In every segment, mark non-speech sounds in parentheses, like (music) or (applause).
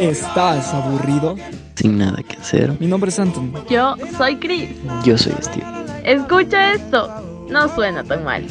¿Estás aburrido? Sin nada que hacer. Mi nombre es Anton. Yo soy Chris. Yo soy Steve. Escucha esto. No suena tan mal.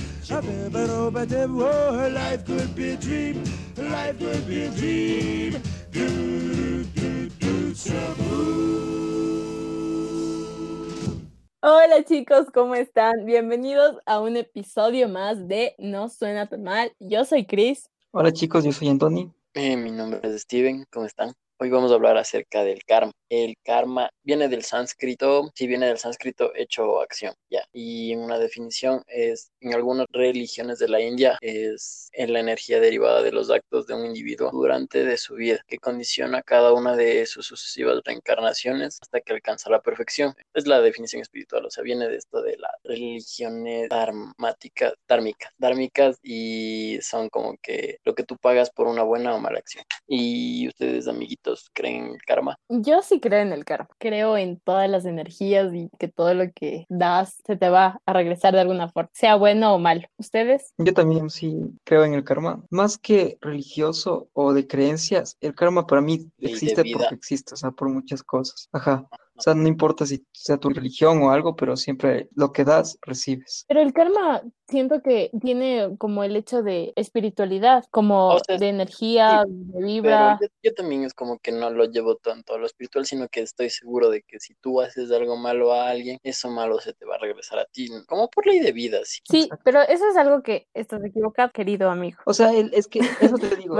Hola chicos, ¿cómo están? Bienvenidos a un episodio más de No suena tan mal. Yo soy Chris. Hola chicos, yo soy Anthony. Eh, mi nombre es Steven, ¿cómo están? Hoy vamos a hablar acerca del karma. El karma viene del sánscrito, sí viene del sánscrito hecho o acción, ya. Y una definición es, en algunas religiones de la India, es en la energía derivada de los actos de un individuo durante de su vida, que condiciona cada una de sus sucesivas reencarnaciones hasta que alcanza la perfección. Es la definición espiritual, o sea, viene de esto de las religiones dharmáticas, dármicas, dármicas y son como que lo que tú pagas por una buena o mala acción. Y ustedes, amiguitos, creen en el karma? Yo sí creo en el karma. Creo en todas las energías y que todo lo que das se te va a regresar de alguna forma, sea bueno o malo. ¿Ustedes? Yo también sí creo en el karma. Más que religioso o de creencias, el karma para mí existe porque existe, o sea, por muchas cosas. Ajá. O sea, no importa si sea tu religión o algo, pero siempre lo que das, recibes. Pero el karma siento que tiene como el hecho de espiritualidad, como de energía, de vibra. Yo, yo, también es como que no lo llevo tanto a lo espiritual, sino que estoy seguro de que si tú haces algo malo a alguien, eso malo se te va a regresar a ti, como por ley de vida. Sí, sí pero eso es algo que estás equivocado, querido amigo. O sea, es que eso te (laughs) digo.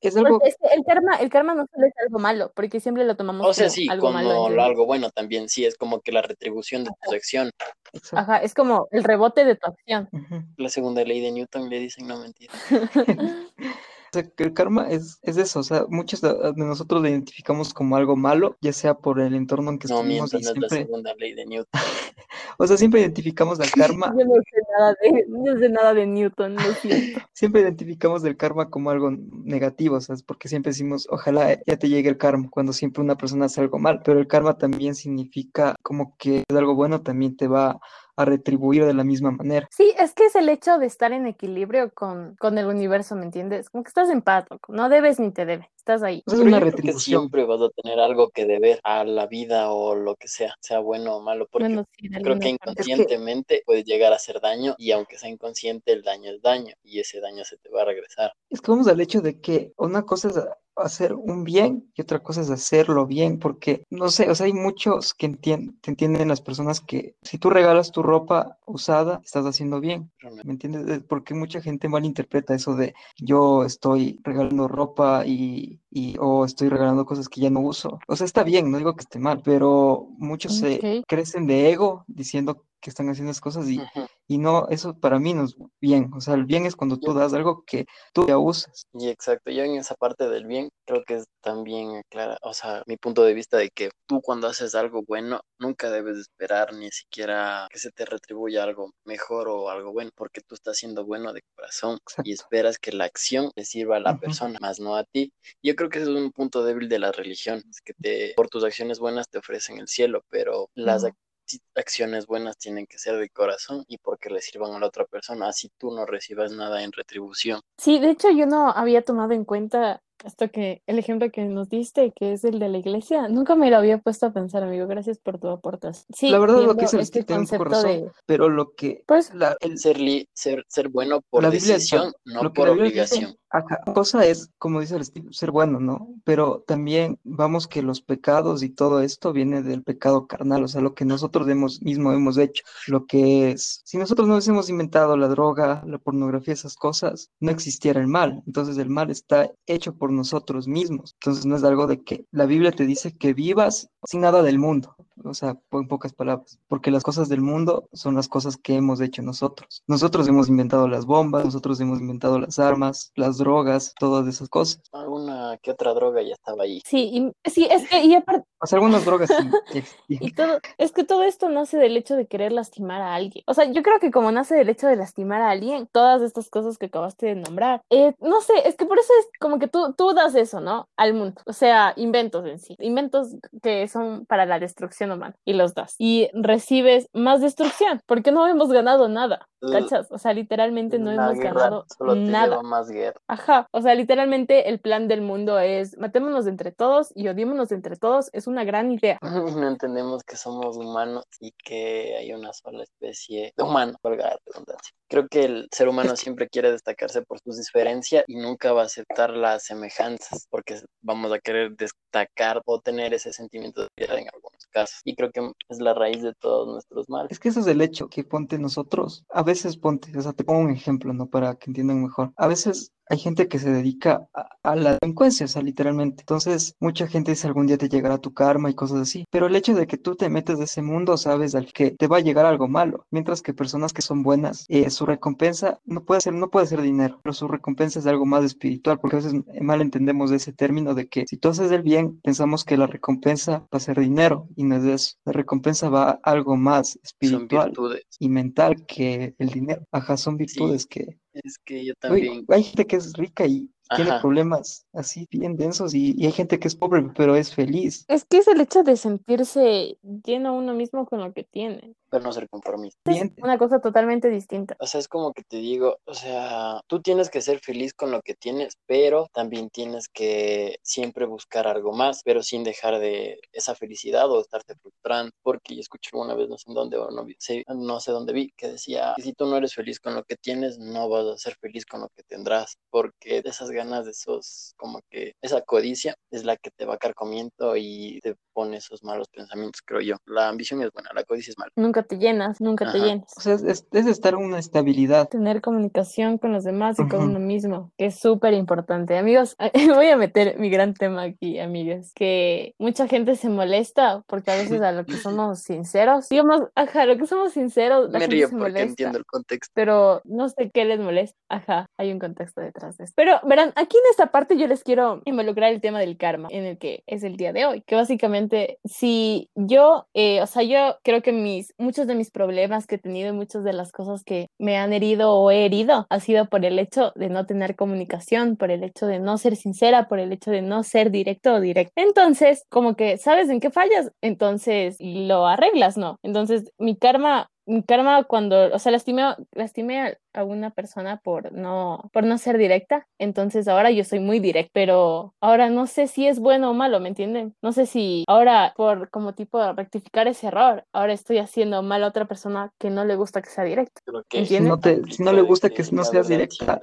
Es algo... el, karma, el karma no solo es algo malo, porque siempre lo tomamos o sea, sí, como algo bueno también, sí, es como que la retribución de tu acción. Ajá, es como el rebote de tu acción. La segunda ley de Newton le dicen, no mentira. (laughs) O sea, que el karma es, es eso, o sea, muchos de, nosotros lo identificamos como algo malo, ya sea por el entorno en que no, estuvimos. No, siempre... es la segunda ley de Newton. (laughs) o sea, siempre identificamos el karma. (laughs) Yo no sé nada de, no sé nada de Newton, lo siento. (laughs) siempre identificamos el karma como algo negativo, o sea, porque siempre decimos, ojalá ya te llegue el karma, cuando siempre una persona hace algo mal, pero el karma también significa como que algo bueno también te va a retribuir de la misma manera. Sí, es que es el hecho de estar en equilibrio con, con el universo, ¿me entiendes? Como que estás en paz, no debes ni te debe, estás ahí. Es una retribución. Siempre vas a tener algo que deber a la vida o lo que sea, sea bueno o malo, porque creo que inconscientemente puede llegar a hacer daño y aunque sea inconsciente, el daño es daño y ese daño se te va a regresar. Es que vamos al hecho de que una cosa es hacer un bien y otra cosa es hacerlo bien, porque no sé, o sea, hay muchos que entienden, te entienden las personas que si tú regalas tu ropa usada, estás haciendo bien, ¿me entiendes? Porque mucha gente malinterpreta eso de yo estoy regalando ropa y, y o estoy regalando cosas que ya no uso. O sea, está bien, no digo que esté mal, pero muchos se crecen de ego diciendo que están haciendo las cosas y, y no, eso para mí no es bien. O sea, el bien es cuando tú das algo que tú ya usas. Y exacto, yo en esa parte del bien creo que es también clara, o sea, mi punto de vista de que tú cuando haces algo bueno, nunca debes esperar ni siquiera que se te retribuya algo mejor o algo bueno, porque tú estás siendo bueno de corazón y esperas que la acción le sirva a la persona, más no a ti. Yo creo que ese es un punto débil de la religión, es que te, por tus acciones buenas te ofrecen el cielo, pero las acciones buenas tienen que ser de corazón y porque le sirvan a la otra persona, así tú no recibas nada en retribución. Sí, de hecho yo no había tomado en cuenta esto que el ejemplo que nos diste, que es el de la iglesia, nunca me lo había puesto a pensar, amigo. Gracias por tu aportación. Sí, la verdad lo que es el este concepto de... pero lo que pues el ser, ser ser bueno por la decisión, no por obligación. Acá, cosa es, como dice el ser bueno, ¿no? Pero también vamos que los pecados y todo esto viene del pecado carnal, o sea, lo que nosotros hemos, mismo hemos hecho, lo que es, si nosotros no hubiésemos inventado la droga, la pornografía, esas cosas, no existiera el mal. Entonces el mal está hecho por nosotros mismos. Entonces no es algo de que la Biblia te dice que vivas sin nada del mundo o sea, en pocas palabras, porque las cosas del mundo son las cosas que hemos hecho nosotros. Nosotros hemos inventado las bombas, nosotros hemos inventado las armas, las drogas, todas esas cosas. Alguna que otra droga ya estaba ahí. Sí, y, sí, es que, y aparte... O sea, algunas drogas sí, (laughs) y todo, es que todo esto nace del hecho de querer lastimar a alguien. O sea, yo creo que como nace del hecho de lastimar a alguien, todas estas cosas que acabaste de nombrar, eh, no sé, es que por eso es como que tú, tú das eso, ¿no? Al mundo. O sea, inventos en sí. Inventos que son para la destrucción mal, y los das. Y recibes más destrucción, porque no hemos ganado nada. ¿Cachas? O sea, literalmente no La hemos guerra ganado solo te nada. lleva más guerra. Ajá, o sea, literalmente el plan del mundo es matémonos entre todos y odiémonos entre todos, es una gran idea. (laughs) No entendemos que somos humanos y que hay una sola especie de humano, valga la redundancia. Creo que el ser humano (laughs) siempre quiere destacarse por sus diferencias y nunca va a aceptar las semejanzas, porque vamos a querer destacar o tener ese sentimiento de piedad en algunos casos. Y creo que es la raíz de todos nuestros males. Es que ese es el hecho, que ponte nosotros, a veces ponte, o sea, te pongo un ejemplo, ¿no? Para que entiendan mejor. A veces hay gente que se dedica a, a la delincuencia, o sea, literalmente. Entonces, mucha gente dice algún día te llegará tu karma y cosas así. Pero el hecho de que tú te metes de ese mundo, sabes al que te va a llegar algo malo. Mientras que personas que son buenas, eh, su recompensa no puede ser, no puede ser dinero, pero su recompensa es algo más espiritual, porque a veces mal entendemos ese término de que si tú haces el bien, pensamos que la recompensa va a ser dinero, y no es eso. La recompensa va a algo más espiritual y mental que el dinero. Ajá, son virtudes que Es que yo Uy, también. hay gente que es rica y tiene problemas así bien densos y, y hay gente que es pobre pero es feliz. Es que es el hecho de sentirse lleno uno mismo con lo que tiene. Pero no ser conformista. Es una cosa totalmente distinta. O sea, es como que te digo, o sea, tú tienes que ser feliz con lo que tienes, pero también tienes que siempre buscar algo más, pero sin dejar de esa felicidad o estarte frustrando, porque yo escuché una vez, no sé en dónde, o no, sí, no sé dónde vi, que decía, si tú no eres feliz con lo que tienes, no vas a ser feliz con lo que tendrás, porque de esas ganas, de esos, como que esa codicia es la que te va carcomiendo y te pone esos malos pensamientos, creo yo. La ambición es buena, la codicia es mala. Nunca te llenas, nunca te Ajá. llenas. o sea, es, es- es estar en una estabilidad. Tener comunicación con los demás y con uno mismo, que es súper importante. Amigos, (laughs) voy a meter mi gran tema aquí, amigas, que mucha gente se molesta porque a veces a lo que (laughs) somos sinceros, digamos, ajá, a lo que somos sinceros, la Me gente río se porque molesta. entiendo el contexto. pero no sé qué les molesta. Ajá, hay un contexto detrás de esto. Pero verán, aquí en esta parte yo les quiero involucrar el tema del karma, en el que es el día de hoy, que básicamente si yo, eh, o sea, yo creo que mis, muchos de mis problemas que he tenido y muchas de las cosas que me han herido o he herido ha sido por el hecho de no tener comunicación, por el hecho de no ser sincera, por el hecho de no ser directo o directo. Entonces, como que, ¿sabes en qué fallas? Entonces, lo arreglas, ¿no? Entonces, mi karma mi karma cuando, o sea, lastimé, lastimé a, una persona por no, por no ser directa, entonces ahora yo soy muy directa, pero ahora no sé si es bueno o malo, ¿me entienden? No sé si ahora por como tipo rectificar ese error, ahora estoy haciendo mal a otra persona que no le gusta que sea directa. Si no te- si no le de gusta que no seas directa.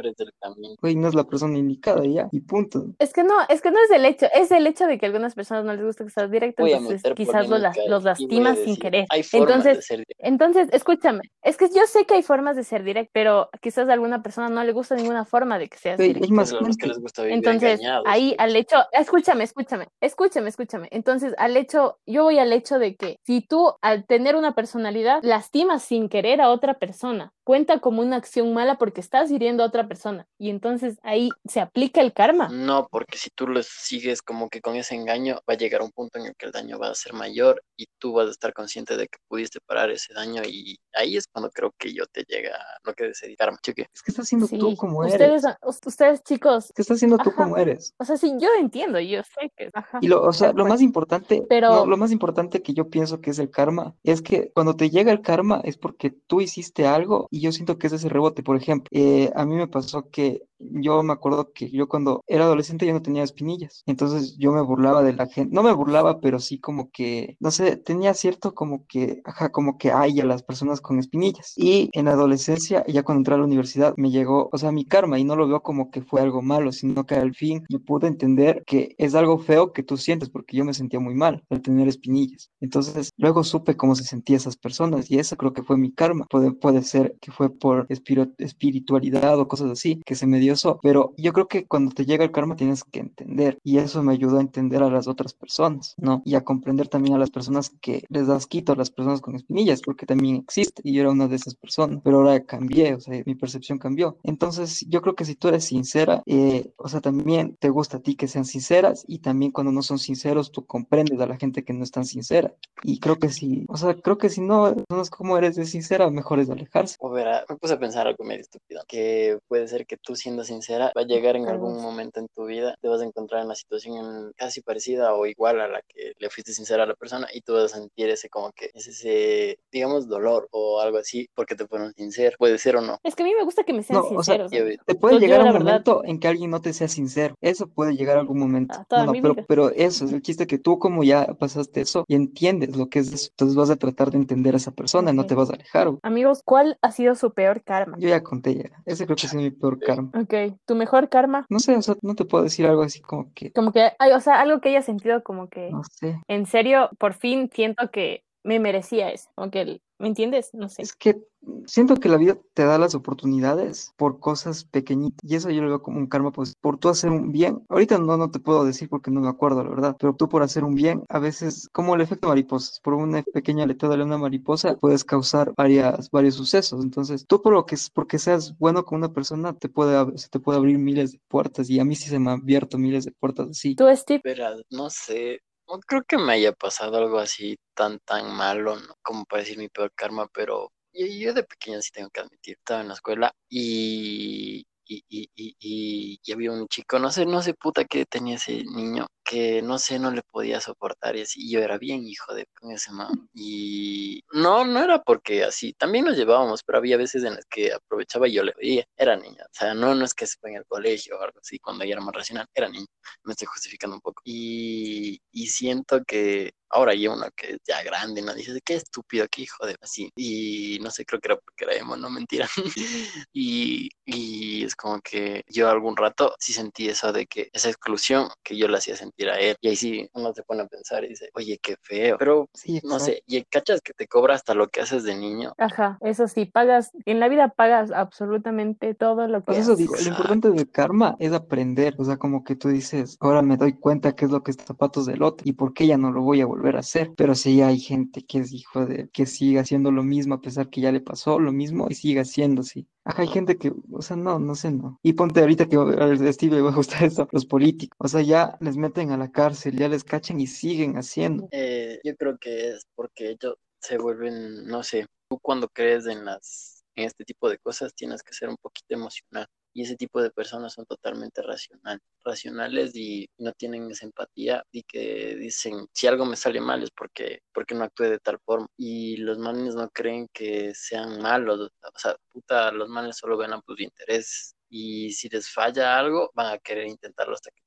Güey, no es la persona indicada ya, y punto. Es que no, es que no es el hecho, es el hecho de que a algunas personas no les gusta que seas directa, entonces quizás los, los lastimas sin querer. Hay formas de Entonces, ser directo. Entonces, escúchame, es que yo sé que hay formas de ser directo, pero quizás a alguna persona no le gusta ninguna forma de que seas más que les gusta vivir Entonces, engañados. ahí al hecho, escúchame, escúchame, escúchame, escúchame. Entonces, al hecho, yo voy al hecho de que si tú al tener una personalidad lastimas sin querer a otra persona, cuenta como una acción mala porque estás hiriendo a otra persona. Y entonces ahí se aplica el karma. No, porque si tú lo sigues como que con ese engaño, va a llegar un punto en el que el daño va a ser mayor y tú vas a estar consciente de que pudiste parar ese daño y ahí es cuando creo que yo te llega lo que es el karma. Cheque. Es que estás siendo tú Sí, como ustedes, eres. ustedes chicos, Que estás siendo tú como eres. o sea, sí, yo entiendo, yo sé que, ajá. Y lo, o sea, lo más importante, Pero- no, lo más importante que yo pienso que es el karma, es que cuando te llega el karma es porque tú hiciste algo y yo siento que es ese rebote. Por ejemplo, eh, a mí me pasó que yo me acuerdo que yo cuando era adolescente yo no tenía espinillas. Entonces yo me burlaba de la gente. No me burlaba, pero sí como que, no sé, tenía cierto como que, ajá, como que hay a las personas con espinillas. Y en la adolescencia, ya cuando entré a la universidad, me llegó, o sea, mi karma y no lo veo como que fue algo malo, sino que al fin yo pude entender que es algo feo que tú sientes, porque yo me sentía muy mal al tener espinillas. Entonces, luego supe cómo se sentían esas personas y eso creo que fue mi karma. Puede, puede ser que fue por espiritualidad o cosas así que se me dio eso, pero yo creo que cuando te llega el karma tienes que entender y eso me ayudó a entender a las otras personas, ¿no? Y a comprender también a las personas que les das quito a las personas con espinillas, porque también existe y yo era una de esas personas, pero ahora cambié, o sea, mi percepción cambió. Entonces, yo creo que si tú eres sincera, eh, o sea, también te gusta a ti que sean sinceras y también cuando no son sinceros, tú comprendes a la gente que no es tan sincera. Y creo que si, o sea, creo que si no, personas como eres de sincera, mejor es alejarse. O verá, me puse a pensar algo medio estúpido, que puede ser que tú siendo sincera va a llegar en algún momento en tu vida, te vas a encontrar en una situación en- casi parecida o igual a la que le fuiste sincera a la persona y tú vas a sentir ese como que es ese, digamos, dolor o algo así porque te fueron sinceros, puede ser o no. Es que a mí me gusta que me sean No, o sea, sinceros. Te puede yo, llegar la un verdad, momento en que alguien no te sea sincero. Eso puede llegar a algún momento. Ah, No, no, pero, pero eso es el chiste que tú como ya pasaste eso y entiendes lo que es eso. Entonces vas a tratar de entender a esa persona y no te vas a alejar. Amigos, ¿cuál ha sido su peor karma? Yo ya conté ya. Ese creo que ha sido mi peor karma. Ok, tu mejor karma. No sé, o sea, no te puedo decir algo así como que, Como que, ay, o sea, algo que haya sentido como que, no sé. en serio, por fin siento que me merecía eso. Como que, el- ¿me entiendes? No sé. Es que siento que la vida te da las oportunidades por cosas pequeñitas y eso yo lo veo como un karma, pues por tú hacer un bien. Ahorita no, no te puedo decir porque no me acuerdo, la verdad, pero tú por hacer un bien, a veces, como el efecto mariposa, por una pequeña aletada de una mariposa puedes causar varias, varios sucesos. Entonces, tú por lo que es, porque seas bueno con una persona, te puede, se te puede abrir miles de puertas y a mí sí se me han abierto miles de puertas así. Tú, Steve, Verás, no sé, no creo que me haya pasado algo así tan, tan malo. Como para decir mi peor karma, pero yo, yo de pequeño sí tengo que admitir, estaba en la escuela y, y, y, y, y- había un chico, no sé, no sé puta qué tenía ese niño, que no sé, no le podía soportar y así, yo era bien hijo de con ese man. Y no, no era porque así, también nos llevábamos, pero había veces en las que aprovechaba y yo le veía, era niña, o sea, no, no es que se fue en el colegio o algo así, cuando ella era más racional, era niña me estoy justificando un poco. Y, y siento que ahora hay uno que es ya grande, ¿no? Dices, qué estúpido, qué hijo de así. Y no sé, creo que era porque era emo, no mentira. (laughs) y, y es como que yo algún rato sí sentí eso de que esa exclusión que yo le hacía sentir a él. Y ahí sí uno se pone a pensar y dice, oye, qué feo. Pero Sí, no sé, y cachas que te cobra hasta lo que haces de niño. ajá, eso sí, pagas, en la vida pagas absolutamente todo lo que Pues eso haces. digo, lo importante del karma es aprender, o sea, como que tú dices, ahora me doy cuenta qué es lo que es zapatos del otro y por qué ya no lo voy a volver a hacer, pero sí hay gente que es hijo de, que sigue haciendo lo mismo a pesar que ya le pasó lo mismo y sigue haciendo así. Ajá, hay gente que, o sea, no, no sé, no. Y ponte ahorita que a Steve le va a gustar (laughs) eso, los políticos, o sea, ya les meten a la cárcel, ya les cachan y siguen haciendo. Eh, yo creo que es porque ellos se vuelven, no sé, tú cuando crees en las, en este tipo de cosas tienes que ser un poquito emocional. Y ese tipo de personas son totalmente racional, racionales y no tienen esa empatía y que dicen, si algo me sale mal es porque, porque no actué de tal forma. Y los manes no creen que sean malos, o sea, puta, los manes solo ven a sus intereses. Y si les falla algo, van a querer intentarlo hasta que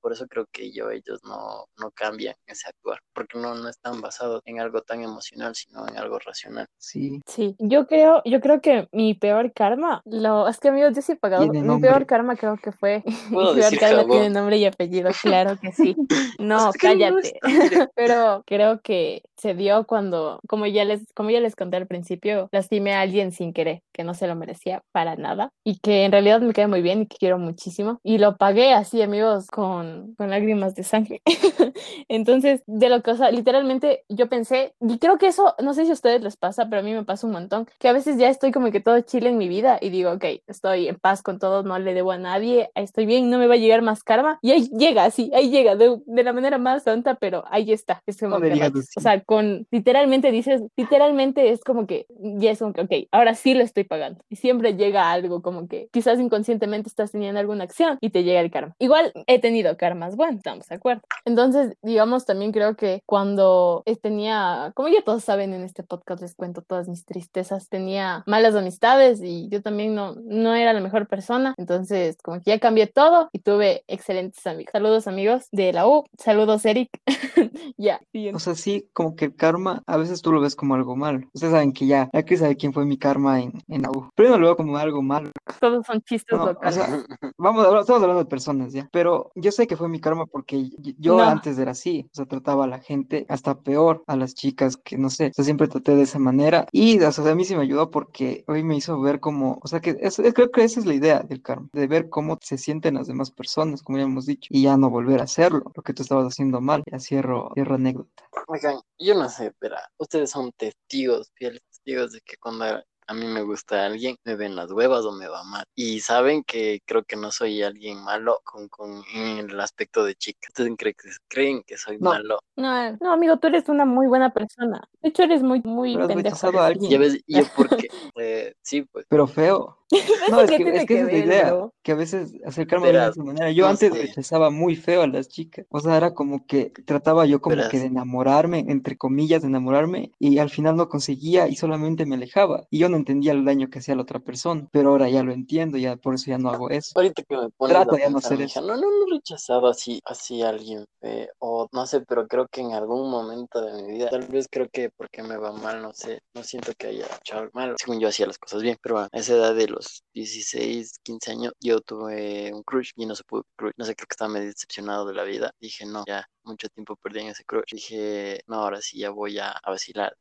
Por eso creo que yo, ellos no, no cambian ese actuar, porque no, no están basados en algo tan emocional, sino en algo racional. Sí, Sí, yo creo, yo creo que mi peor karma, lo, es que amigos, yo sí he pagado, mi nombre. peor karma creo que fue, (laughs) mi peor decir karma jabón. tiene nombre y apellido, claro que sí. (laughs) No, Es que no cállate. (laughs) Pero creo que se dio cuando, como ya les, como ya les conté al principio, lastimé a alguien sin querer, que no se lo merecía para nada y que en realidad me cae muy bien y que quiero muchísimo. Y lo pagué así, amigos, con, con lágrimas de sangre. (laughs) Entonces, de lo que, o sea, literalmente yo pensé, y creo que eso, no sé si a ustedes les pasa, pero a mí me pasa un montón, que a veces ya estoy como que todo chile en mi vida y digo, ok, estoy en paz con todo, no le debo a nadie, estoy bien, no me va a llegar más karma. Y ahí llega, así, ahí llega, de, de la manera más tonta, pero ahí está. Es como No que. O sea, con, literalmente dices, literalmente es como que, ya es como que, ok, ahora sí lo estoy pagando. Y siempre llega algo como que quizás inconscientemente estás teniendo alguna acción y te llega el karma. Igual he tenido karmas buenos, estamos de acuerdo. Entonces, digamos, también creo que cuando eh, tenía, como ya todos saben en este podcast, les cuento todas mis tristezas, tenía malas amistades y yo también no, no era la mejor persona. Entonces, como que ya cambié todo y tuve excelentes amigos. Saludos amigos de la U, saludos Eric. (laughs) ya, O siguiente. sea, sí, como que el karma, a veces tú lo ves como algo malo. Ustedes saben que ya, ya que sabe quién fue mi karma en, en la U. Pero yo no lo veo como algo malo. Todos son chistes No, o locales. sea, vamos, a- estamos hablando de personas ya. Pero yo sé que fue mi karma porque yo No. antes era así. O sea, trataba a la gente hasta peor, a las chicas que no sé. O sea, siempre traté de esa manera. Y o sea, a mí sí me ayudó porque hoy me hizo ver como, o sea, que es- es- creo que esa es la idea del karma, de ver cómo se sienten las demás personas, como ya hemos dicho, y ya no volver a hacerlo, lo que tú estabas haciendo mal. Ya cierro, cierro anécdota. Oigan, yo no sé, pero ustedes son testigos, fieles testigos de que cuando a mí me gusta alguien, me ven las huevas o me va mal. Y saben que creo que no soy alguien malo con, con en el aspecto de chica. Ustedes creen que, creen que soy No. malo. No, no, amigo, tú eres una muy buena persona. De hecho, eres muy, muy Pero pendejo. rechazado a alguien. Ya ves, y yo porque, (laughs) eh, sí, pues, Pero feo. (laughs) No, ¿Eso es que, es que esa es la idea, que a veces acercarme de esa manera. Yo no antes sé. rechazaba muy feo a las chicas. O sea, era como que trataba yo como que de enamorarme, entre comillas, de enamorarme, y al final no conseguía y solamente me alejaba. Y yo no entendía el daño que hacía la otra persona. Pero ahora ya lo entiendo, ya por eso ya no hago eso. Ahorita que me pones Trato no hacer eso. no, no, no he rechazado así, así a alguien feo, o no sé, pero creo que en algún momento de mi vida, tal vez creo que porque me va mal, no sé, no siento que haya hecho algo malo, según yo hacía las cosas bien, pero a esa edad de los 16, 15 años, yo tuve un crush y no se pudo crush, no sé, creo que estaba medio decepcionado de la vida, dije, no, ya, mucho tiempo perdí en ese crush, dije, no, ahora sí ya voy a, vacilar,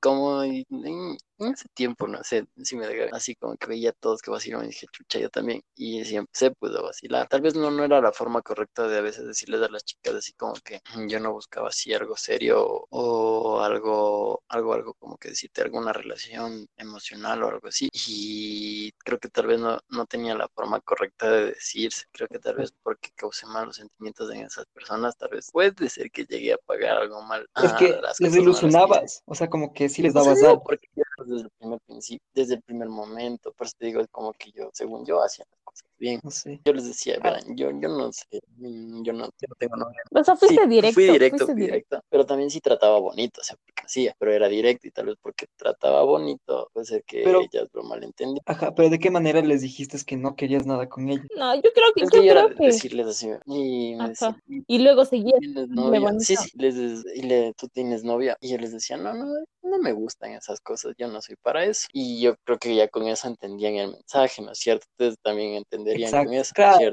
como en, en ese tiempo, no sé, sí me así como que veía todos que vacilaban y dije, chucha, yo también, y empecé pues a vacilar, tal vez no, no era la forma correcta de a veces decirles a las chicas así como que "Mm, yo no buscaba así algo serio o, algo, algo, algo como que decirte alguna relación emocional o algo así, y creo que tal vez no, no tenía la forma correcta de decirse, creo que tal vez porque causé malos sentimientos en esas personas, tal vez puede ser que llegué a pagar algo mal Es a que las les ilusionabas. O sea, como que sí les sea, dabas algo. porque desde el primer principio, desde el primer momento, por eso te digo, es como que yo, según yo, hacía las cosas bien. No sé. Yo les decía, Ah. verán, yo, yo no sé, mm, yo no, yo no tengo novia. O sea, Sí, fuiste directo. fui directo, fui directo. directo, pero también sí trataba bonito, o sea, porque hacía, pero era directo y tal vez porque trataba bonito, puede ser que Pero- ellas lo malentendían. Ajá, pero ¿de qué manera les dijiste que no querías nada con ella? No, yo creo que, Es yo que yo era creo de que. decirles así, y me decían, "¿Y Y luego seguías ¿Tienes dándole novia? Sí, sí, les, y le, tú tienes novia. Y yo les decía, no, no, no me gustan esas cosas, yo no soy para eso. Y yo creo que ya con eso entendían el mensaje, ¿no es cierto? Ustedes también entenderían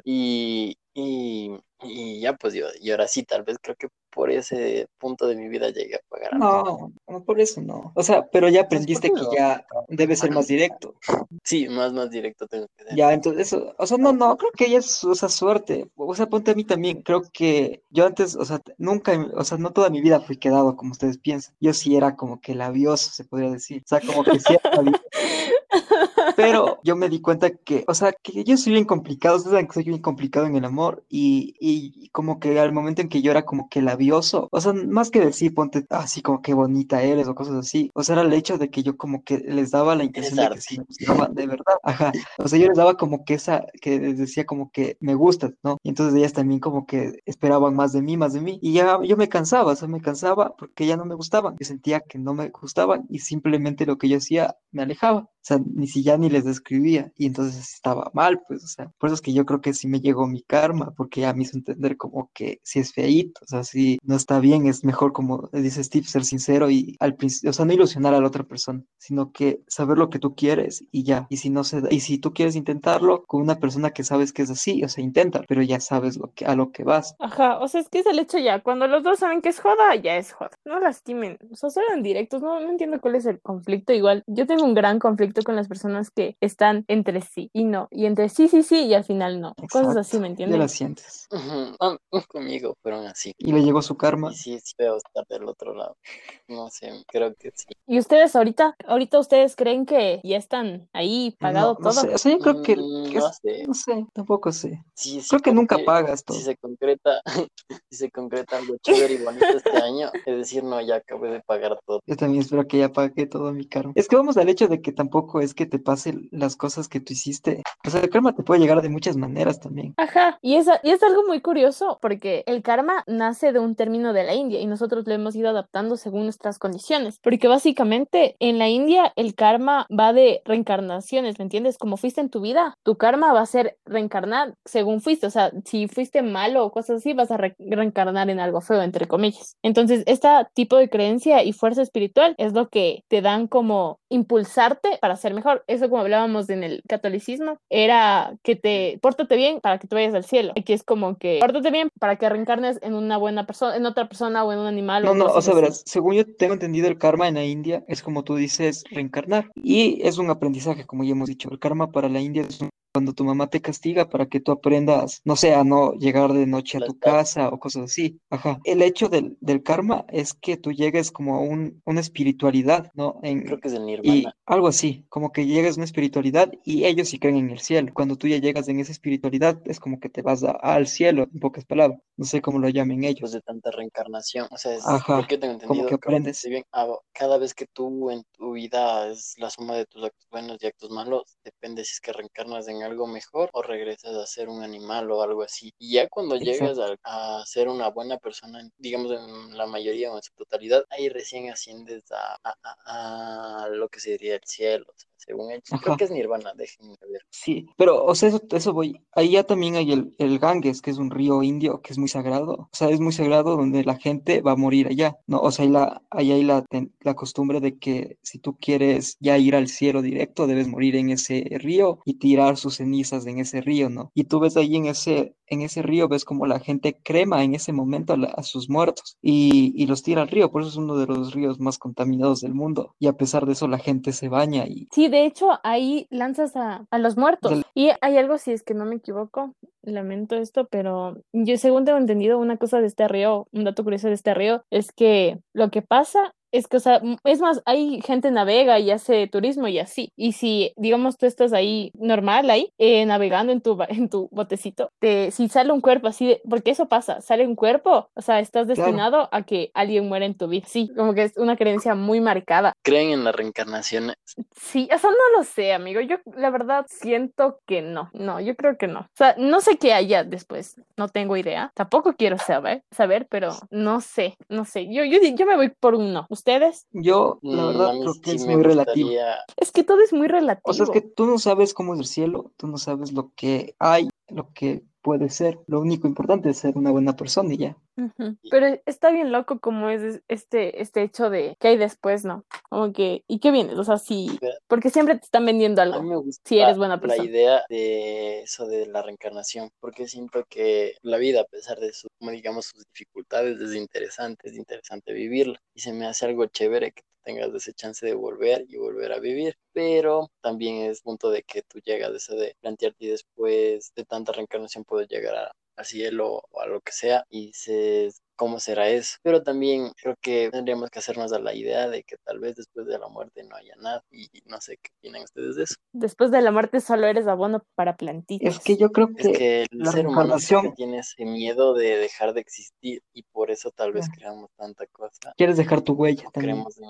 Y, y, y ya pues yo, y ahora sí, tal vez creo que por ese punto de mi vida llegué a pagar. No, no por eso no. O sea, pero ya ¿por aprendiste que ya debe ser más directo. Sí, más, más directo tengo que ser. Ya, entonces eso, o sea, no, no, creo que ella es, o sea, suerte. O sea, ponte a mí también. Creo que yo antes, o sea, nunca, o sea, no toda mi vida fui quedado como ustedes piensan. Yo sí era como que labioso, se podría decir. O sea, como que sí era (laughs) labioso. Pero yo me di cuenta que, o sea, que yo soy bien complicado, ustedes saben que soy bien complicado en el amor y, y como que al momento en que yo era como que labioso, o sea, más que decir, ponte así como que bonita eres o cosas así, o sea, era el hecho de que yo como que les daba la intención de que sí me gustaban, de verdad, ajá, o sea, yo les daba como que esa, que les decía como que me gustas, ¿no? Y entonces ellas también como que esperaban más de mí, más de mí, y ya yo me cansaba, o sea, me cansaba porque ya no me gustaban, yo sentía que no me gustaban y simplemente lo que yo hacía me alejaba. Sea, ni si ya ni les describía y entonces estaba mal, pues, o sea, por eso es que yo creo que sí me llegó mi karma, porque ya me hizo entender como que si es feíto, o sea, si no está bien, es mejor, como dice Steve, ser sincero y al principio, o sea, no ilusionar a la otra persona, sino que saber lo que tú quieres y ya, y si no se da, y si tú quieres intentarlo con una persona que sabes que es así, o sea, intenta, pero ya sabes lo que, a lo que vas. Ajá, o sea, es que es el hecho ya, cuando los dos saben que es joda, ya es joda. No lastimen, o sea, sean directos, no, no entiendo cuál es el conflicto. Igual, yo tengo un gran conflicto con las personas que están entre sí y no, y entre sí, sí, sí, y al final no. Cosas así, Exacto, ¿me Ya entienden? la sientes. Ah, Conmigo fueron así. Y le llegó su karma. Y sí, es feo estar del otro lado. No sé, creo que sí. ¿Y ustedes ahorita, ahorita ustedes creen que ya están ahí pagado No, no todo? sé, o sea, yo creo que, Mm, que no sé. no sé, tampoco sé. Sí, sí, Creo que nunca pagas todo. Si se concreta, (laughs) si se concreta algo chévere y bonito este año, es decir, no, ya acabé de pagar todo. Yo también espero que ya pague todo mi karma. Es que vamos al hecho de que tampoco es que te pasen las cosas que tú hiciste. O sea, el karma te puede llegar de muchas maneras también. Ajá, y es, y es algo muy curioso porque el karma nace de un término de la India y nosotros lo hemos ido adaptando según nuestras condiciones, porque básicamente en la India el karma va de reencarnaciones, ¿me entiendes? Como fuiste en tu vida, tu karma va a ser reencarnar según fuiste, o sea, si fuiste malo o cosas así, vas a re- reencarnar en algo feo, entre comillas. Entonces, este tipo de creencia y fuerza espiritual es lo que te dan como impulsarte para ser mejor. Eso como hablábamos en el catolicismo, era que te pórtate bien para que te vayas al cielo. Aquí es como que pórtate bien para que reencarnes en una buena persona, en otra persona o en un animal No, o no, o sea, verás, según yo tengo entendido, el karma en la India es como tú dices, reencarnar. Y es un aprendizaje, como ya hemos dicho. El karma para la India es un cuando tu mamá te castiga para que tú aprendas, no sé, a no llegar de noche a tu casa o cosas así. Ajá. El hecho del, del karma es que tú llegues como a un, una espiritualidad, ¿no? En, Creo que es el y nirvana. algo así, como que llegas a una espiritualidad y ellos sí creen en el cielo. Cuando tú ya llegas en esa espiritualidad, es como que te vas a- al cielo, en pocas palabras. No sé cómo lo llamen después ellos. de tanta reencarnación. O sea, es Ajá, que yo tengo como entendido. que creo aprendes. si bien a- cada vez que tú en tu vida es la suma de tus actos buenos y actos malos, depende si es que reencarnas en algo mejor o regresas a ser un animal o algo así. Y ya cuando llegas a, a ser una buena persona, en- digamos en la mayoría o en su totalidad, ahí recién asciendes a, a- a- a lo que sería el cielo. O sea, según ellos, creo que es nirvana, déjenme ver. Sí, pero, o sea, eso, eso voy. Ahí ya también hay el, el Ganges, que es un río indio que es muy sagrado. O sea, es muy sagrado donde la gente va a morir allá, ¿no? O sea, ahí, la, ahí hay la, ten- la costumbre de que si tú quieres ya ir al cielo directo, debes morir en ese río y tirar sus cenizas en ese río, ¿no? Y tú ves ahí en ese, en ese río, ves como la gente crema en ese momento a, la- a sus muertos y, y los tira al río. Por eso es uno de los ríos más contaminados del mundo. Y a pesar de eso, la gente se baña y Sí, de hecho, ahí lanzas a, a los muertos. del- Y hay algo, si es que no me equivoco, lamento esto, pero yo según tengo entendido, una cosa de este río, un dato curioso de este río, es que lo que pasa es que, o sea, es más, hay gente navega y hace turismo y así. Y si, digamos, tú estás ahí normal, ahí, eh, navegando en tu, (laughs) en tu botecito, te, si sale un cuerpo así, de, porque eso pasa, sale un cuerpo, o sea, estás Claro. destinado a que alguien muera en tu vida. Sí, como que es una creencia muy marcada. ¿Creen en las reencarnaciones? Sí, o sea, no lo sé, amigo. Yo la verdad siento que no. No, yo creo que no. O sea, no sé qué haya después. No tengo idea. Tampoco quiero saber, saber, pero no sé, no sé. Yo, yo, yo me voy por un no. ¿Ustedes? Yo, la Mm, verdad, creo que sí es muy relativo. Es que todo es muy relativo. O sea, es que tú no sabes cómo es el cielo, tú no sabes lo que hay, lo que puede ser. Lo único importante es ser una buena persona y ya. Pero está bien loco como es es- este, este hecho de qué hay después, ¿no? Como que, ¿y qué vienes? O sea, sí, porque siempre te están vendiendo A mí algo. me gusta Si eres buena la persona. idea de eso de la reencarnación, porque siento que la vida, a pesar de sus, como digamos, sus dificultades, es interesante, es interesante vivirla. Y se me hace algo chévere que tengas ese chance de volver y volver a vivir. Pero también es punto de que tú llegas a eso de plantearte y después de tanta reencarnación puedes llegar a, al cielo o a lo que sea y dices, ¿cómo será eso? Pero también creo que tendríamos que hacernos a la idea de que tal vez después de la muerte no haya nada y no sé qué opinan ustedes de eso. Después de la muerte solo eres abono para plantitas. Es que yo creo Es que que el la ser humano siempre reencarnación, tiene ese miedo de dejar de existir y por eso tal vez Ah. creamos tanta cosa. quieres dejar tu huella también. Creemos en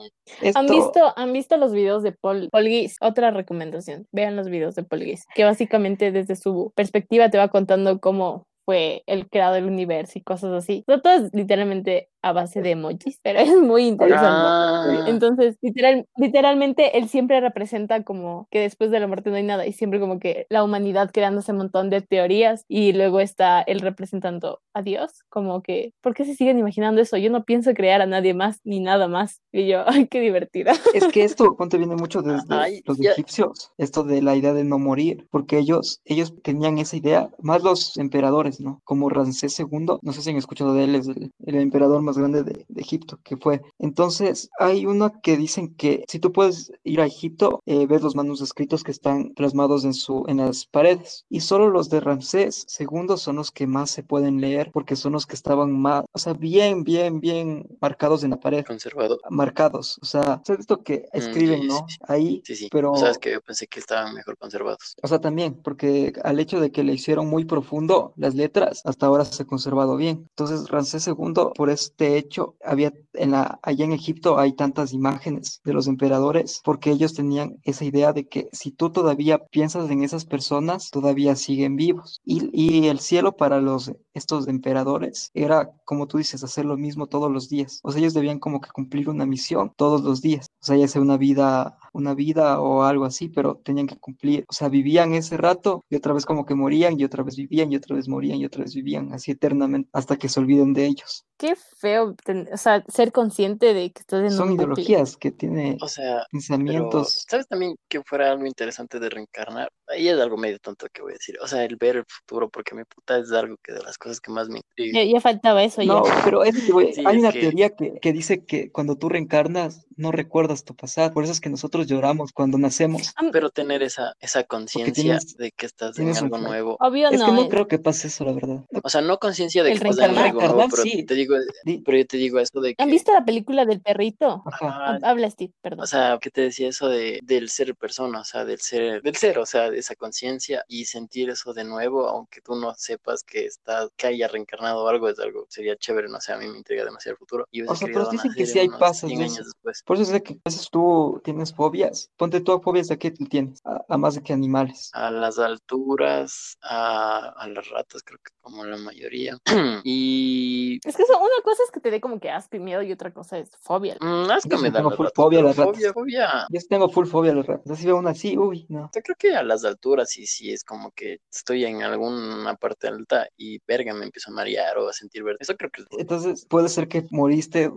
¿Han Esto, visto, ¿Han visto los videos de Paul, Paul Gies? Otra recomendación, vean los videos de Paul Gies, que básicamente desde su perspectiva te va contando cómo fue el creado del universo y cosas así. Todo es literalmente a base de emojis, (laughs) pero es muy interesante. Ah, Entonces, literal, literalmente él siempre representa como que después de la muerte no hay nada y siempre como que la humanidad creándose un montón de teorías y luego está él representando a Dios, como que, ¿por qué se siguen imaginando eso? Yo no pienso crear a nadie más ni nada más. Y yo, (laughs) ay, qué divertida. es que esto, (laughs) ponte, viene mucho desde Ay, los ya. egipcios, esto de la idea de no morir, porque ellos, ellos tenían esa idea, más los emperadores, ¿no? Como Ramsés II, no sé si han escuchado de él, es el, el emperador más grande de, de Egipto, que fue. Entonces, hay uno que dicen que si tú puedes ir a Egipto, eh, ves los manuscritos que están plasmados en, su, en las paredes, y solo los de Ramsés II son los que más se pueden leer, porque son los que estaban más, o sea, bien, bien, bien marcados en la pared conservador. marcados. O sea, ¿sabes esto que Mm, escriben, sí, no? sí, sí. Ahí, Sí, sí. pero, O sea, es que yo pensé que estaban mejor conservados. o sea, también, porque al hecho de que le hicieron muy profundo las letras, hasta ahora se ha conservado bien. Entonces, Ramsés II, por este hecho, había en la, allá en Egipto hay tantas imágenes de los emperadores, porque ellos tenían esa idea de que si tú todavía piensas en esas personas, todavía siguen vivos. Y, y el cielo para los estos emperadores era, como tú dices, hacer lo mismo todos los días. O sea, ellos debían como que cumplir una misión todos los días. O sea, ya sea una vida, una vida o algo así, pero tenían que cumplir. O sea, vivían ese rato y otra vez como que morían y otra vez vivían y otra vez morían y otra vez vivían, así eternamente, hasta que se olviden de ellos. Qué feo, ten- o sea, ser consciente de que estás en Son un bucle. ideologías que tiene O sea, pero pensamientos. ¿sabes también que fuera algo interesante de reencarnar? Ahí es algo medio tonto que voy a decir. O sea, el ver el futuro, porque mi puta es algo que de las cosas que más me intriga. Ya, ya faltaba eso No, ya. pero es que, güey, Sí, hay es una que- teoría que, que dice que cuando tú reencarnas no recuerdas tu pasado. Por eso es que nosotros lloramos cuando nacemos. Pero tener esa, esa conciencia de que estás en un algo nuevo. Obvio Es no. que no creo que pase eso, la verdad. O sea, no conciencia de El que estás en algo nuevo, reencarnar, pero sí. te digo, Di- pero yo te digo esto de que, ¿Han visto la película del perrito? Ajá. ah, Hab- Habla Steve, perdón. o sea, que te decía eso de, del ser persona, o sea, del ser, del ser, o sea, de esa conciencia y sentir eso de nuevo, aunque tú no sepas que está, que haya reencarnado algo, es algo, sería chévere, no sé, a mí me intriga demasiado el futuro. Y O sea, pero dicen que sí hay pasos 100 de años eso. después. Por eso es de que a veces tú tienes fobias. Ponte tú a fobias de qué tú tienes, a, a más de que animales. A las alturas, a, a las ratas, creo que como la mayoría. (clears throat) y Es que eso, una cosa es que te dé como que asco y miedo y otra cosa es fobia. mm, asco Yo sí me da tengo las full ratas, fobia a las ratas. fobia, fobia. Yo tengo full fobia a los ratos. Así veo una así, uy, no. Yo creo que a las alturas sí, sí, es como que estoy en alguna parte alta y verga, me empiezo a marear o a sentir verde. Eso creo que es Entonces puede ser que moriste,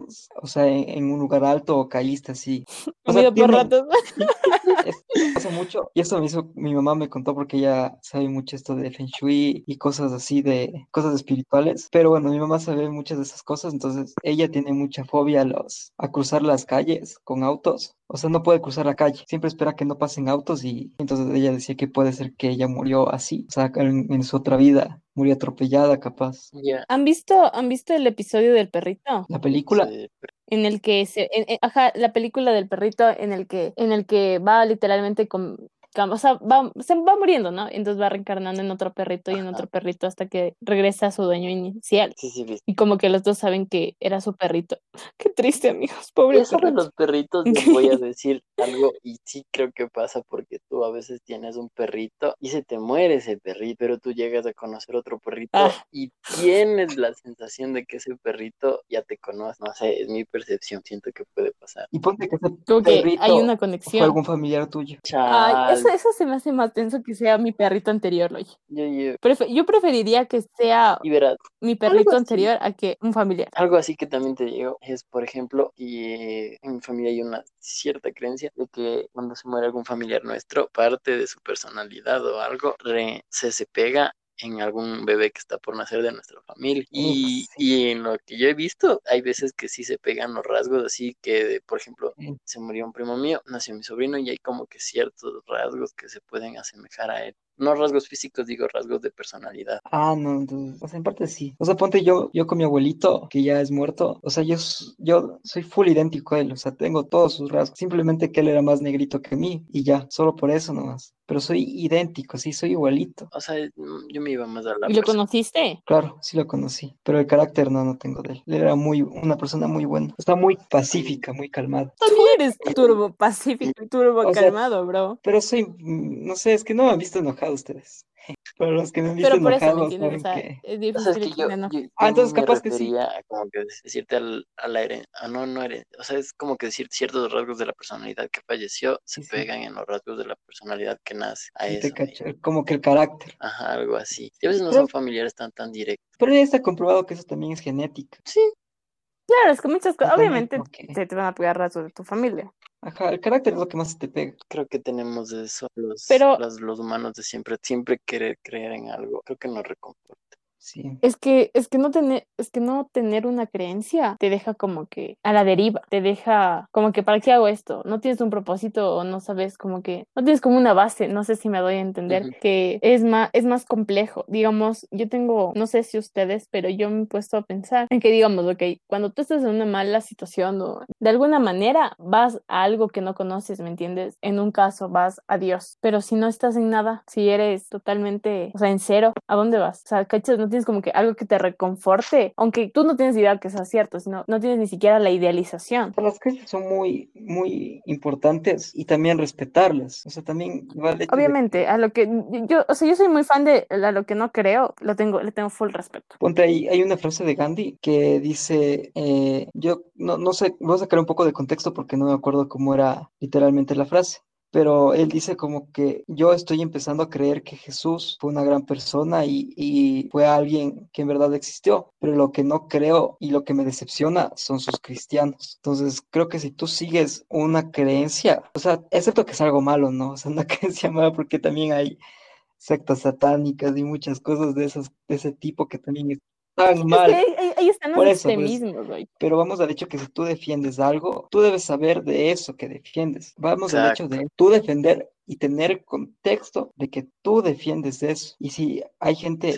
o sea, en, en un lugar alto o caíste así. (laughs) O sea, por tiene- ratos. (laughs) pasa mucho. Y eso me hizo, mi mamá me contó porque ella sabe mucho esto de Feng Shui y cosas así de cosas espirituales. Pero bueno, mi mamá sabe muchas de esas cosas, entonces ella tiene mucha fobia a los, a cruzar las calles con autos. O sea, no puede cruzar la calle. Siempre espera que no pasen autos y entonces ella decía que puede ser que ella murió así. O sea, en, en su otra vida murió atropellada, capaz. ya. ¿Han visto, ¿Han visto el episodio del perrito? La película. sí, En el que se, en- en- ajá, la película del perrito en el que, en el que va literalmente con, o sea, va, se va muriendo, ¿no? Entonces va reencarnando en otro perrito y en Ajá. otro perrito hasta que regresa a su dueño inicial. sí, sí. Y como que los dos saben que era su perrito. (laughs) Qué triste, amigos, pobre Eso de perrito. los perritos les voy a decir algo y sí creo que pasa porque tú a veces tienes un perrito y se te muere ese perrito, pero tú llegas a conocer otro perrito Ah. y tienes la sensación de que ese perrito ya te conoce. No sé, es mi percepción, siento que puede pasar. Y ponte que ese hay una fue conexión. algún familiar tuyo. Ay, eso, eso se me hace más tenso que sea mi perrito anterior, oye. yo, yo- yo preferiría que sea y mi perrito anterior a que un familiar. Algo así que también te digo es, por ejemplo, que en mi familia hay una cierta creencia de que cuando se muere algún familiar nuestro, parte de su personalidad o algo re- se, se pega en algún bebé que está por nacer de nuestra familia. Y, y en lo que yo he visto, hay veces que sí se pegan los rasgos, así que, de- por ejemplo, se murió un primo mío, nació mi sobrino y hay como que ciertos rasgos que se pueden asemejar a él. No rasgos físicos, digo rasgos de personalidad. Ah, no, entonces, o sea, en parte sí. O sea, ponte yo, yo con mi abuelito, que ya es muerto, o sea, yo, yo soy full idéntico a él, o sea, tengo todos sus rasgos, simplemente que él era más negrito que mí, y ya, solo por eso nomás. Pero soy idéntico, sí, soy igualito. O sea, mm, yo me iba más a la ¿Y lo persona. conociste? Claro, sí lo conocí, pero el carácter no, no tengo de él. Él era muy, una persona muy buena, está muy pacífica, muy calmada. Tú eres turbo pacífico y turbo O sea, calmado, bro. Pero soy, mm, no sé, es que no me han visto enojado ustedes. Pero los que me han visto Pero por eso, ¿me enojado entiendes? O sea, es O sea, es difícil que yo, que no- yo- Ah, entonces capaz que sí. a como que decirte al, a la herencia, ah, no, no herencia, o sea, es como que decir ciertos rasgos de la personalidad que falleció se Sí, sí. pegan en los rasgos de la personalidad que nace a Sí, te eso. cacho, como que el carácter. Ajá, algo así. Y a veces no Pero- son familiares tan, tan directos. Pero ya está comprobado que eso también es genética. Sí, Claro, es que muchas cosas, obviamente te, te van a pegar rasgos de tu familia. Ajá, el carácter es lo que más te pega. creo que tenemos eso, los, Pero- los, los humanos de siempre, siempre querer creer en algo. Creo que nos reconforta. Sí. Es que, es que no tener, es que no tener una creencia te deja como que a la deriva, te deja como que ¿para qué hago esto? No tienes un propósito o no sabes como que, no tienes como una base, no sé si me doy a entender que es más, es más complejo. Digamos, yo tengo, no sé si ustedes, pero yo me he puesto a pensar en que digamos, ok, cuando tú estás en una mala situación o de alguna manera vas a algo que no conoces, ¿me entiendes? En un caso vas a Dios, pero si no estás en nada, si eres totalmente, o sea, en cero, ¿a dónde vas? O sea, cachas, no tienes como que algo que te reconforte, aunque tú no tienes idea que sea cierto, sino no tienes ni siquiera la idealización. Las creencias son muy, muy importantes y también respetarlas. O sea, también de- Obviamente, a lo que yo, o sea, yo soy muy fan de a lo que no creo, lo tengo, le tengo full respeto. Ponte ahí, hay una frase de Gandhi que dice, eh, yo no, no sé, voy a sacar un poco de contexto porque no me acuerdo cómo era literalmente la frase, pero él dice como que yo estoy empezando a creer que Jesús fue una gran persona y, y fue alguien que en verdad existió, pero lo que no creo y lo que me decepciona son sus cristianos. Entonces, creo que si tú sigues una creencia, o sea, excepto que es algo malo, ¿no? O sea, una (laughs) creencia mala porque también hay sectas satánicas y muchas cosas de, esas, de ese tipo que también Es mal. que ahí, están los Por eso, pues. extremismos, güey. Pero vamos al hecho que si tú defiendes algo, tú debes saber de eso que defiendes. Vamos al hecho de tú defender y tener contexto de que tú defiendes eso. Y si hay gente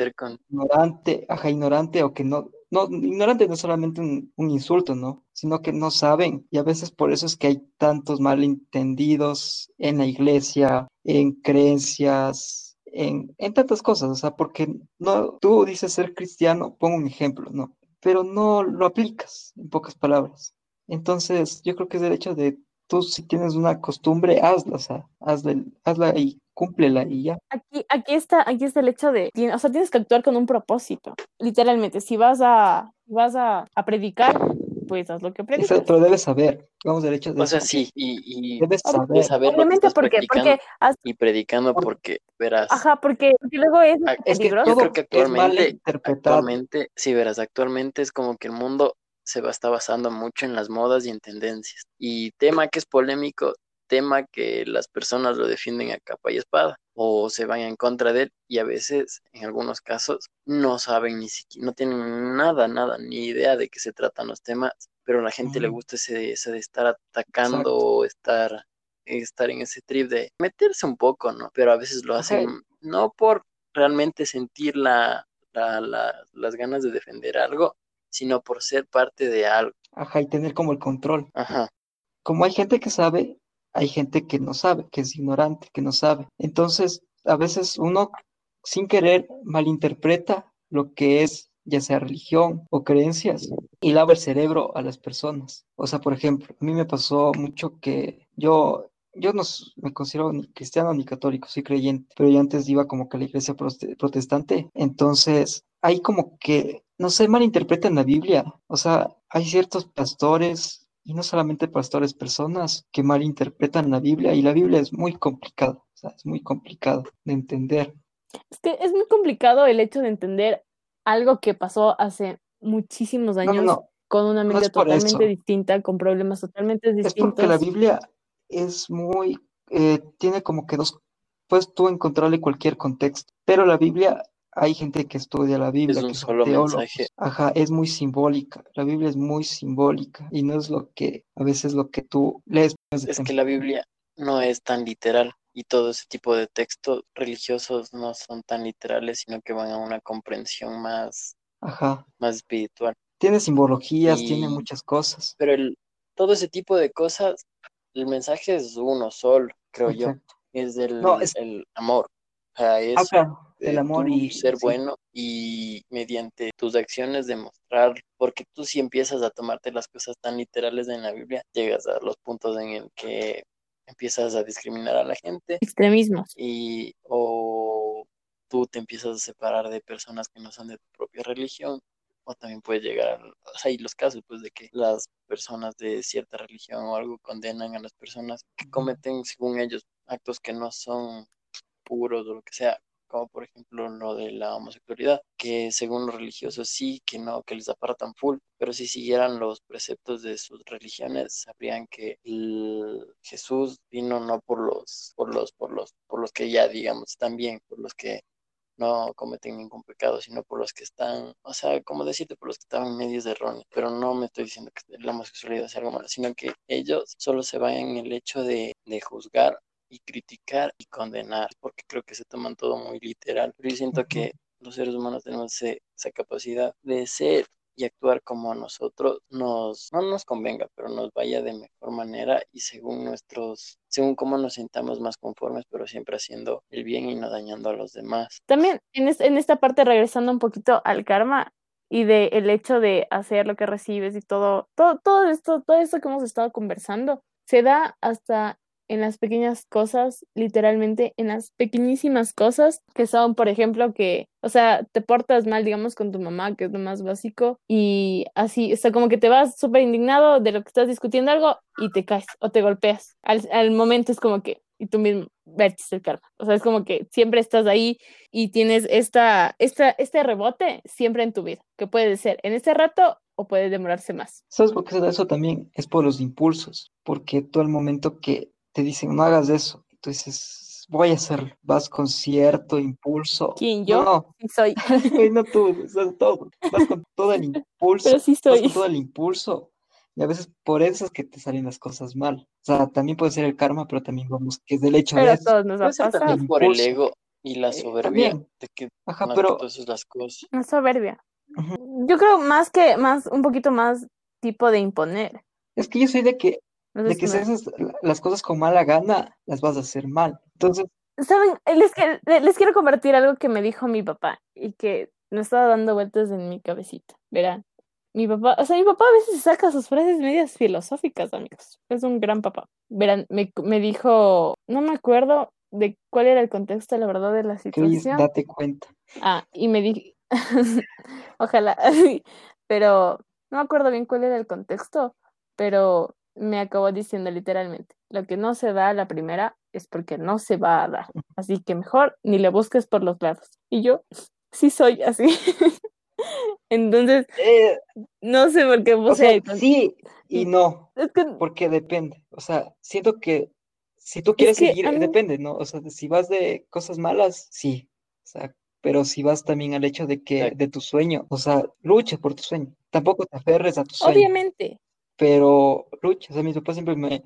ignorante, ajá, ignorante o que no, no, ignorante no es solamente un, un insulto, ¿no? Sino que no saben. Y a veces por eso es que hay tantos malentendidos en la iglesia, en creencias, en, tantas cosas. O sea, porque no, tú dices ser cristiano, pongo un ejemplo, ¿no? Pero no lo aplicas, en pocas palabras. Entonces, yo creo que es el hecho de tú si tienes una costumbre, hazla, o sea, hazla, hazla y cúmplela y ya. Aquí, aquí está, aquí está el hecho de, o sea, tienes que actuar con un propósito. Literalmente, si vas a, vas a, a predicar, pues haz lo que predicas. Exacto, pero debes saber. Vamos al hecho de O sea, sí, y, y Debes saber. de saber lo que Obviamente estás porque, practicando porque, y predicando Por- porque verás. ajá, porque, luego es Ah, Es que. Yo creo que actualmente, actualmente, sí, verás, actualmente es como que el mundo se va, está basando mucho en las modas y en tendencias. Y tema que es polémico, tema que las personas lo defienden a capa y espada o se van en contra de él y a veces, en algunos casos, no saben ni siquiera, no tienen nada, nada, ni idea de qué se tratan los temas, pero a la gente le gusta ese, ese de estar atacando o estar, estar en ese trip de meterse un poco, ¿no? Pero a veces lo hacen no por realmente sentir la, la- la- las ganas de defender algo, sino por ser parte de algo. Ajá, y tener como el control. Ajá. Como hay gente que sabe, hay gente que no sabe, que es ignorante, que no sabe. Entonces, a veces uno, sin querer, malinterpreta lo que es, ya sea religión o creencias, y lava el cerebro a las personas. O sea, por ejemplo, a mí me pasó mucho que yo, yo no me considero ni cristiano ni católico, soy creyente, pero yo antes iba como que a la iglesia protestante. Entonces, hay como que, no sé, malinterpretan la Biblia. O sea, hay ciertos pastores, y no solamente pastores, personas que malinterpretan la Biblia, y la Biblia es muy complicada, o sea, es muy complicado de entender. Es que es muy complicado el hecho de entender algo que pasó hace muchísimos No, no, años no, con una mente por totalmente eso. distinta, con problemas totalmente es porque la distintos. Biblia es muy, eh, tiene como que dos, puedes tú encontrarle cualquier contexto, pero la Biblia, hay gente que estudia la Es Biblia, un que son solo teólogos, mensaje. ajá, es muy simbólica, la Biblia es muy simbólica, y no es lo que, a veces lo que tú lees. pues, Es que la Biblia no es tan literal y todo ese tipo de textos religiosos no son tan literales, sino que van a una comprensión más, Ajá, más espiritual. tiene simbologías, tiene muchas cosas, pero el, todo ese tipo de cosas, el mensaje es uno solo, creo yo, es No, el, es, el amor. O sea, ah, es claro, el amor y, ser sí, bueno y mediante tus acciones demostrar, porque tú si empiezas a tomarte las cosas tan literales en la Biblia, llegas a los puntos en el que empiezas a discriminar a la gente Extremismos. y o tú te empiezas a separar de personas que no son de tu propia religión o también puede llegar, o sea, hay los casos pues de que las personas de cierta religión o algo condenan a las personas que cometen según ellos actos que no son puros o lo que sea, como por ejemplo lo de la homosexualidad, que según los religiosos sí, que no, que les apartan full, pero si siguieran los preceptos de sus religiones, sabrían que Jesús vino no por los, por los, por los, por los que ya digamos están bien, por los que no cometen ningún pecado, sino por los que están, o sea, como decirte, por los que estaban en medios de erróneos, pero no me estoy diciendo que la homosexualidad sea algo malo, sino que ellos solo se vayan en el hecho de, de juzgar y criticar y condenar, porque creo que se toman todo muy literal. Pero yo siento que los seres humanos tenemos ese- esa capacidad de ser y actuar como a nosotros nos, no nos convenga, pero nos vaya de mejor manera y según nuestros, según cómo nos sintamos más conformes, pero siempre haciendo el bien y no dañando a los demás. También en, es- en esta parte, regresando un poquito al karma y de el hecho de hacer lo que recibes y todo, todo, todo esto, todo esto que hemos estado conversando, se da hasta en las pequeñas cosas, literalmente en las pequeñísimas cosas que son, por ejemplo, que, o sea, te portas mal, digamos, con tu mamá, que es lo más básico, y así, o sea, como que te vas súper indignado de lo que estás discutiendo algo y te caes o te golpeas. Al, al momento es como que y tú mismo vertiste el karma. O sea, es como que siempre estás ahí y tienes esta, esta, este rebote siempre en tu vida, que puede ser en este rato o puede demorarse más. ¿Sabes por qué se da eso también? Es por los impulsos, porque tú al momento que te dicen no hagas eso, tú dices, voy a hacerlo, vas con cierto impulso. ¿Quién yo? No, Sí soy. (laughs) No tú, todo, vas con todo el (laughs) impulso, Pero sí vas soy. con todo el impulso. Y a veces por eso es que te salen las cosas mal. O sea, también puede ser el karma, pero también vamos, que es del hecho Pero de eso. todos nos va a pasar. también por el ego y la Eh, soberbia también. de que Ajá, pero las cosas. Una soberbia. Yo creo más que, más, un poquito más tipo de imponer. es que yo soy de que, No sé de que si haces la- las cosas con mala gana, las vas a hacer mal. Entonces, ¿Saben? Les, le- les quiero compartir algo que me dijo mi papá y que me estaba dando vueltas en mi cabecita. Verán, mi papá, o sea, mi papá a veces saca sus frases medias filosóficas, amigos. Es un gran papá. Verán, me, me dijo, no me acuerdo de cuál era el contexto, la verdad, de la situación. date cuenta. Ah, y me dije, (laughs) ojalá, (laughs) pero no me acuerdo bien cuál era el contexto, pero me acabó diciendo literalmente, lo que no se da a la primera es porque no se va a dar, así que mejor ni le busques por los lados. Y yo, sí soy así. (laughs) Entonces, Eh, no sé por qué o puse sea, ahí tan- sí y no, Es que porque depende. O sea, siento que si tú quieres que seguir, mí- depende, ¿no? O sea, si vas de cosas malas, sí. O sea, pero si vas también al hecho de que, de tu sueño, o sea, lucha por tu sueño. Tampoco te aferres a tu sueño, obviamente, pero lucha. O sea, mis papás siempre me,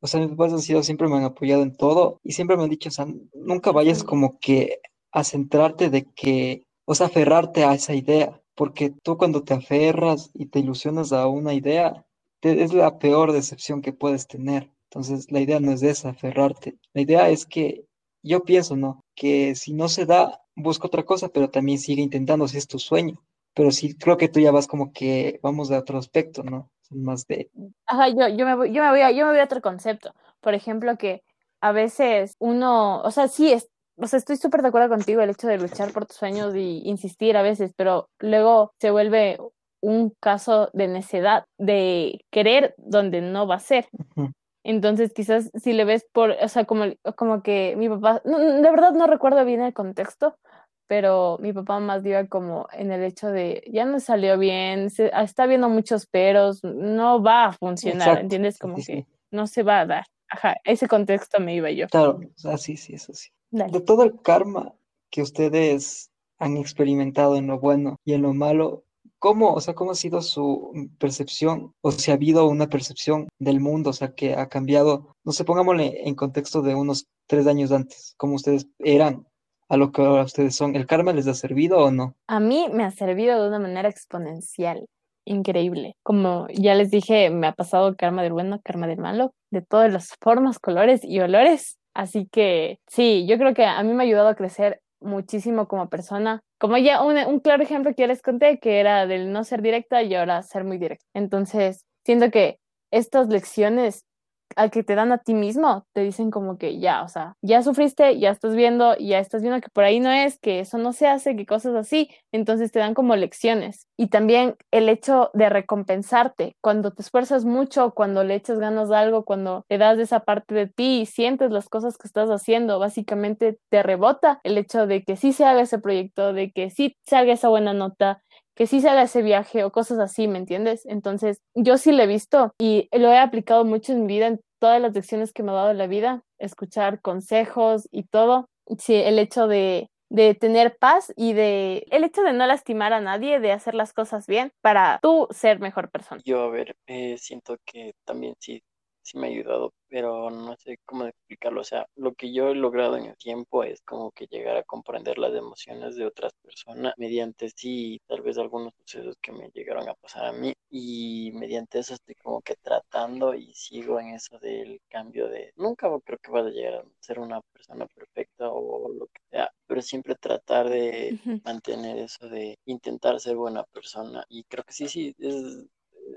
o sea, mis papás han sido, siempre me han apoyado en todo y siempre me han dicho, o sea, nunca vayas como que a centrarte de que, o sea, aferrarte a esa idea, porque tú cuando te aferras y te ilusionas a una idea, te- es la peor decepción que puedes tener. Entonces, la idea no es esa, aferrarte. La idea es que yo pienso, ¿no? Que si no se da, busca otra cosa, pero también sigue intentando si es tu sueño. Pero sí, creo que tú ya vas como que vamos de otro aspecto, ¿no? Más de, Ajá, yo, yo me voy, yo me voy a, yo me voy a otro concepto. Por ejemplo, que a veces uno, o sea, sí es, o sea, estoy súper de acuerdo contigo el hecho de luchar por tus sueños y insistir a veces, pero luego se vuelve un caso de necedad, de querer donde no va a ser. Entonces, quizás si le ves por, o sea, como, como que mi papá, no, de verdad no recuerdo bien el contexto, pero mi papá más iba como en el hecho de, ya no salió bien, se, está viendo muchos peros, no va a funcionar, Exacto, ¿entiendes? Como sí, que sí. no se va a dar. Ajá, ese contexto me iba yo. Claro, o sea, sí, eso sí. De todo el karma que ustedes han experimentado en lo bueno y en lo malo, ¿cómo, o sea, cómo ha sido su percepción o si ha habido una percepción del mundo, o sea, que ha cambiado, no sé, pongámosle en contexto de unos tres años antes, cómo ustedes eran a lo que ahora ustedes son? ¿El karma les ha servido o no? A mí me ha servido de una manera exponencial, increíble. Como ya les dije, me ha pasado karma del bueno, karma del malo, de todas las formas, colores y olores. Así que sí, yo creo que a mí me ha ayudado a crecer muchísimo como persona. Como ya un, claro ejemplo que ya les conté, que era del no ser directa y ahora ser muy directa. Entonces, siento que estas lecciones al que te dan a ti mismo, te dicen como que ya, o sea, ya sufriste, ya estás viendo, ya estás viendo que por ahí no es, que eso no se hace, que cosas así, entonces te dan como lecciones. Y también el hecho de recompensarte, cuando te esfuerzas mucho, cuando le echas ganas a algo, cuando te das de esa parte de ti y sientes las cosas que estás haciendo, básicamente te rebota el hecho de que sí se haga ese proyecto, de que sí salga esa buena nota, que sí se haga ese viaje o cosas así, ¿me entiendes? Entonces, yo sí lo he visto y lo he aplicado mucho en mi vida, en todas las lecciones que me ha dado la vida, escuchar consejos y todo. Sí, el hecho de, de tener paz y de el hecho de no lastimar a nadie, de hacer las cosas bien para tú ser mejor persona. Yo, a ver, eh, siento que también sí, sí me ha ayudado, pero no sé cómo explicarlo. O sea, lo que yo he logrado en el tiempo es como que llegar a comprender las emociones de otras personas mediante sí, tal vez algunos sucesos que me llegaron a pasar a mí y mediante eso estoy como que tratando y sigo en eso del cambio de, nunca creo que vaya a llegar a ser una persona perfecta o lo que sea, pero siempre tratar de mantener eso de intentar ser buena persona y creo que sí, sí, es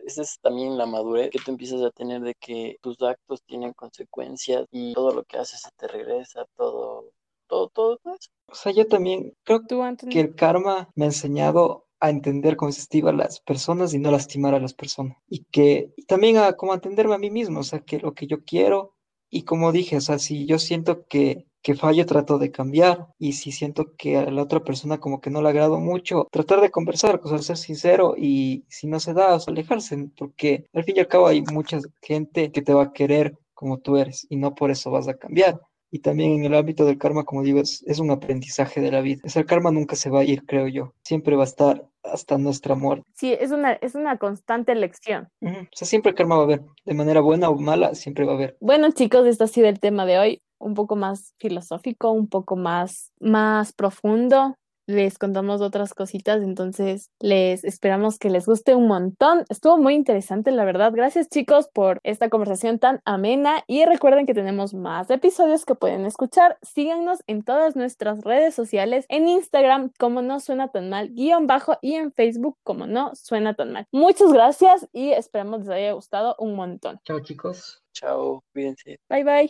esa es también la madurez que tú empiezas a tener de que tus actos tienen consecuencias y todo lo que haces se te regresa, todo, todo, todo eso. O sea, yo también creo que el karma me ha enseñado a entender cómo se estima a las personas y no lastimar a las personas. Y que y también a cómo entenderme a mí mismo, o sea, que lo que yo quiero Y como dije, o sea, si yo siento que, que fallo, trato de cambiar. Y si siento que a la otra persona como que no le agrado mucho, tratar de conversar, o sea, ser sincero y si no se da, o sea, alejarse, porque al fin y al cabo hay mucha gente que te va a querer como tú eres y no por eso vas a cambiar. Y también en el ámbito del karma, como digo, es, es un aprendizaje de la vida. O sea, el karma nunca se va a ir, creo yo. Siempre va a estar hasta nuestra muerte. Sí, es una, es una constante lección. Ujú. O sea, siempre el karma va a haber. De manera buena o mala, siempre va a haber. Bueno, chicos, este ha sido el tema de hoy, un poco más filosófico, un poco más, más profundo. Les contamos otras cositas, entonces les esperamos que les guste un montón. Estuvo muy interesante, la verdad. Gracias, chicos, por esta conversación tan amena. Y recuerden que tenemos más episodios que pueden escuchar. Síganos en todas nuestras redes sociales, en Instagram como no suena tan mal, guion bajo, y en Facebook como no suena tan mal. Muchas gracias y esperamos les haya gustado un montón. Chao, chicos. Chao, cuídense. Bye bye.